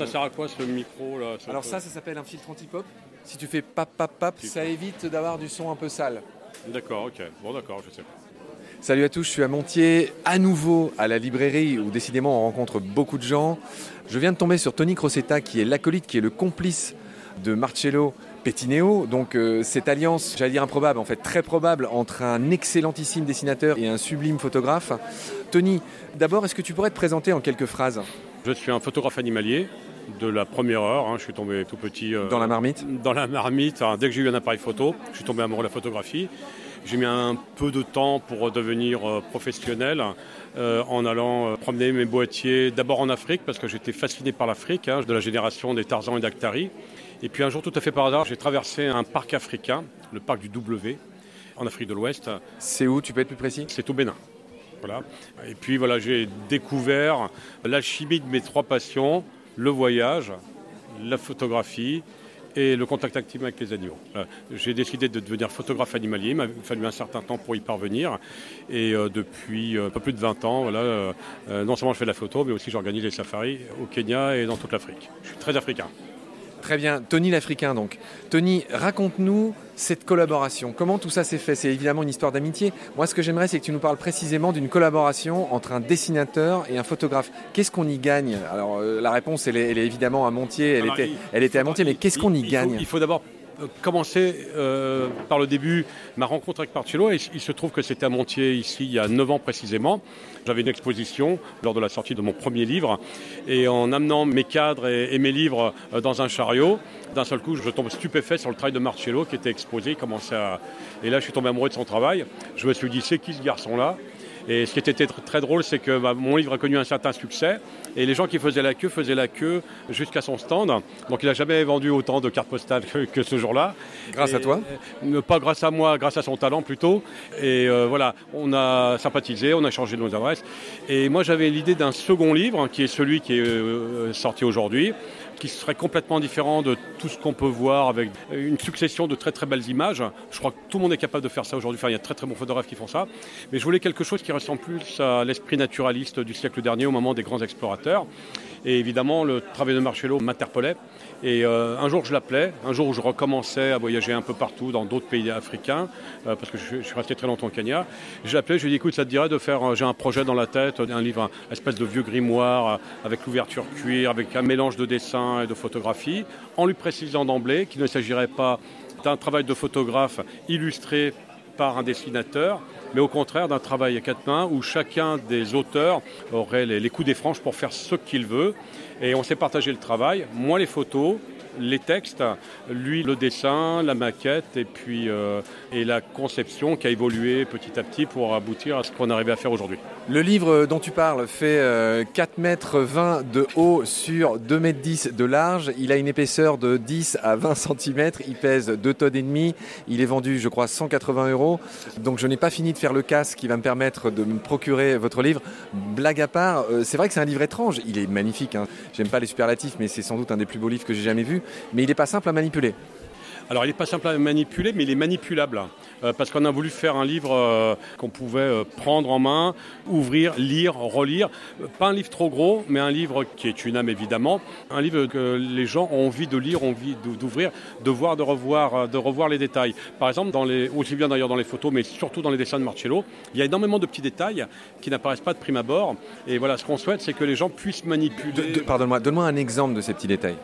ça sert à quoi ce micro là Alors ça, ça s'appelle un filtre anti-pop. Si tu fais pap pap pap, ça évite d'avoir du son un peu sale. D'accord, ok. Bon, d'accord, je sais. Salut à tous, je suis à Montier, à nouveau à la librairie où décidément on rencontre beaucoup de gens. Je viens de tomber sur Tony Crosetta qui est l'acolyte, qui est le complice de Marcello Pettineo. Donc euh, cette alliance, j'allais dire improbable, en fait très probable, entre un excellentissime dessinateur et un sublime photographe. Tony, d'abord, est-ce que tu pourrais te présenter en quelques phrases? Je suis un photographe animalier de la première heure. hein. Je suis tombé tout petit. euh, Dans la marmite Dans la marmite. hein. Dès que j'ai eu un appareil photo, je suis tombé amoureux de la photographie. J'ai mis un peu de temps pour devenir euh, professionnel euh, en allant promener mes boîtiers d'abord en Afrique parce que j'étais fasciné par l'Afrique, hein, de la génération des Tarzan et d'Actari. Et puis un jour, tout à fait par hasard, j'ai traversé un parc africain, le parc du W, en Afrique de l'Ouest. C'est où Tu peux être plus précis? C'est au Bénin. Et puis voilà, j'ai découvert l'alchimie de mes trois passions, le voyage, la photographie et le contact actif avec les animaux. J'ai décidé de devenir photographe animalier, il m'a fallu un certain temps pour y parvenir. Et euh, depuis euh, un peu plus de 20 ans, voilà, euh, non seulement je fais de la photo, mais aussi j'organise les safaris au Kenya et dans toute l'Afrique. Je suis très africain. Très bien, Tony l'Africain donc. Tony, raconte-nous cette collaboration. Comment tout ça s'est fait? C'est évidemment une histoire d'amitié. Moi, ce que j'aimerais, c'est que tu nous parles précisément d'une collaboration entre un dessinateur et un photographe. Qu'est-ce qu'on y gagne? Alors, euh, la réponse, elle est, elle est évidemment à Montier. Elle, Alors, était, il- elle était à Montier, mais qu'est-ce qu'on y Il faut- gagne? Il faut d'abord commencer euh, par le début, ma rencontre avec Marcello. Et il se trouve que c'était à Montier, ici, il y a 9 ans précisément. J'avais une exposition lors de la sortie de mon premier livre. Et en amenant mes cadres et, mes livres euh, dans un chariot, d'un seul coup, je tombe stupéfait sur le travail de Marcello qui était exposé. Il à... Et là, je suis tombé amoureux de son travail. Je me suis dit, c'est qui ce garçon-là? Et ce qui était tr- très drôle, c'est que bah, mon livre a connu un certain succès et les gens qui faisaient la queue faisaient la queue jusqu'à son stand. Donc il n'a jamais vendu autant de cartes postales que, que ce jour-là. Grâce à toi euh, Pas grâce à moi, grâce à son talent plutôt. Et euh, voilà, on a sympathisé, on a changé nos adresses. Et moi j'avais l'idée d'un second livre, qui est celui qui est euh, sorti aujourd'hui qui serait complètement différent de tout ce qu'on peut voir avec une succession de très très belles images. Je crois que tout le monde est capable de faire ça aujourd'hui. Il y a de très très bons photographes qui font ça. Mais je voulais quelque chose qui ressemble plus à l'esprit naturaliste du siècle dernier au moment des grands explorateurs. Et évidemment, le travail de Marcello m'interpellait. Et euh, un jour, je l'appelais, un jour où je recommençais à voyager un peu partout dans d'autres pays africains, euh, parce que je, suis resté très longtemps au Kenya. Je l'appelais, je lui ai dit, écoute, ça te dirait de faire, euh, j'ai un projet dans la tête, un livre, un espèce de vieux grimoire, avec l'ouverture cuir, avec un mélange de dessin et de photographie, en lui précisant d'emblée qu'il ne s'agirait pas d'un travail de photographe illustré par un dessinateur, mais au contraire d'un travail à quatre mains où chacun des auteurs aurait les, coups des franges pour faire ce qu'il veut. Et on s'est partagé le travail, moi les photos, les textes, lui le dessin, la maquette et puis euh, et la conception qui a évolué petit à petit pour aboutir à ce qu'on arrivait à faire aujourd'hui. Le livre dont tu parles fait euh, 4 mètres 20 de haut sur 2 mètres 10 de large. Il a une épaisseur de 10 à 20 cm. Il pèse 2 tonnes et demi. Il est vendu, je crois, 180 euros. Donc je n'ai pas fini de faire le casse qui va me permettre de me procurer votre livre. Blague à part, euh, c'est vrai que c'est un livre étrange. Il est magnifique. Hein. J'aime pas les superlatifs, mais c'est sans doute un des plus beaux livres que j'ai jamais vu. Mais il n'est pas simple à manipuler. Alors il n'est pas simple à manipuler, mais il est manipulable. Euh, parce qu'on a voulu faire un livre euh, qu'on pouvait euh, prendre en main, ouvrir, lire, relire. Pas un livre trop gros, mais un livre qui est une âme évidemment. Un livre que les gens ont envie de lire, ont envie d'ou- d'ouvrir, de voir, de revoir, de revoir les détails. Par exemple, dans les, aussi bien d'ailleurs dans les photos, mais surtout dans les dessins de Marcello, il y a énormément de petits détails qui n'apparaissent pas de prime abord. Et voilà, ce qu'on souhaite, c'est que les gens puissent manipuler. De- de- Pardonne-moi, donne-moi un exemple de ces petits détails.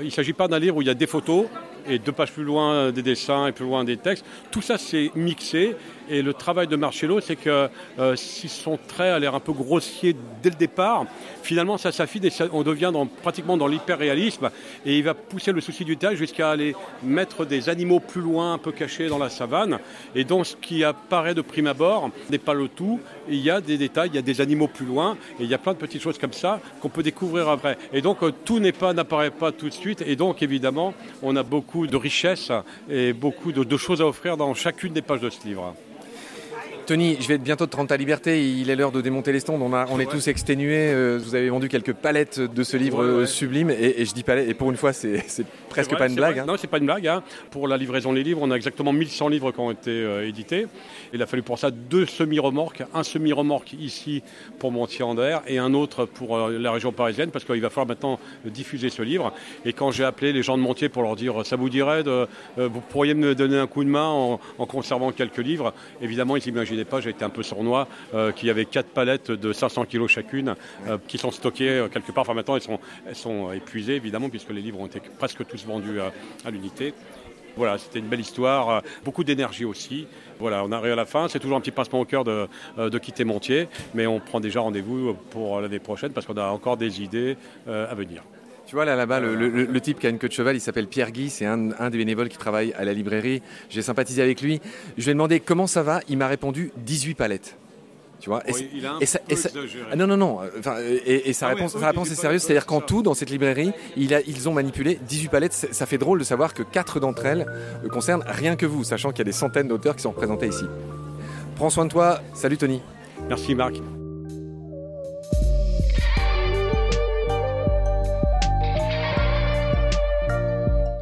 Il ne s'agit pas d'un livre où il y a des photos et deux pages plus loin euh, des dessins et plus loin des textes. Tout ça, c'est mixé. Et le travail de Marcello, c'est que euh, si son trait a l'air un peu grossier dès le départ, finalement, ça s'affine et on devient pratiquement dans l'hyperréalisme. Et il va pousser le souci du détail jusqu'à aller mettre des animaux plus loin, un peu cachés dans la savane. Et donc, ce qui apparaît de prime abord n'est pas le tout. Il y a des détails, il y a des animaux plus loin, et il y a plein de petites choses comme ça qu'on peut découvrir après. Et donc, euh, tout n'est pas, n'apparaît pas tout de suite. Et donc, évidemment, on a beaucoup de richesses et beaucoup de, de choses à offrir dans chacune des pages de ce livre. Tony, je vais bientôt te rendre ta liberté. Il est l'heure de démonter les stands. On, a, on est tous exténués. Euh, vous avez vendu quelques palettes de ce livre Ouais, ouais. sublime. Et, et je dis palette. Et pour une fois, c'est presque vrai, pas une blague. hein. Non, c'est pas une blague. hein. Pour la livraison des livres, on a exactement 1100 livres qui ont été euh, édités. Il a fallu pour ça deux semi-remorques. Un semi-remorque ici pour Montier-Ander et un autre pour euh, la région parisienne parce qu'il va falloir maintenant diffuser ce livre. Et quand j'ai appelé les gens de Montier pour leur dire ça vous dirait, de, euh, vous pourriez me donner un coup de main en, en conservant quelques livres, évidemment ils n'imaginaient pas, j'ai été un peu sournois, euh, qu'il y avait quatre palettes de 500 kilos chacune euh, qui sont stockées euh, quelque part. Enfin maintenant elles sont, elles sont épuisées évidemment puisque les livres ont été presque tous vendus à, l'unité. Voilà, c'était une belle histoire, beaucoup d'énergie aussi. Voilà, on arrive à la fin, c'est toujours un petit pincement au cœur de, de quitter Montier, mais on prend déjà rendez-vous pour l'année prochaine parce qu'on a encore des idées à venir. Tu vois là là-bas, le, le- le type qui a une queue de cheval, il s'appelle Pierre Guy, c'est un, un des bénévoles qui travaille à la librairie. J'ai sympathisé avec lui. Je lui ai demandé comment ça va. Il m'a répondu 18 palettes. Tu vois et il a un et ça- peu et ça-. Ah non, non, non. Enfin, et, et sa Ah réponse, oui, sa réponse est 18 sérieuse. C'est-à-dire qu'en tout, dans cette librairie, il a- ils ont manipulé 18 palettes. Ça fait drôle de savoir que 4 d'entre elles concernent rien que vous, sachant qu'il y a des centaines d'auteurs qui sont représentés ici. Prends soin de toi. Salut Tony. Merci Marc.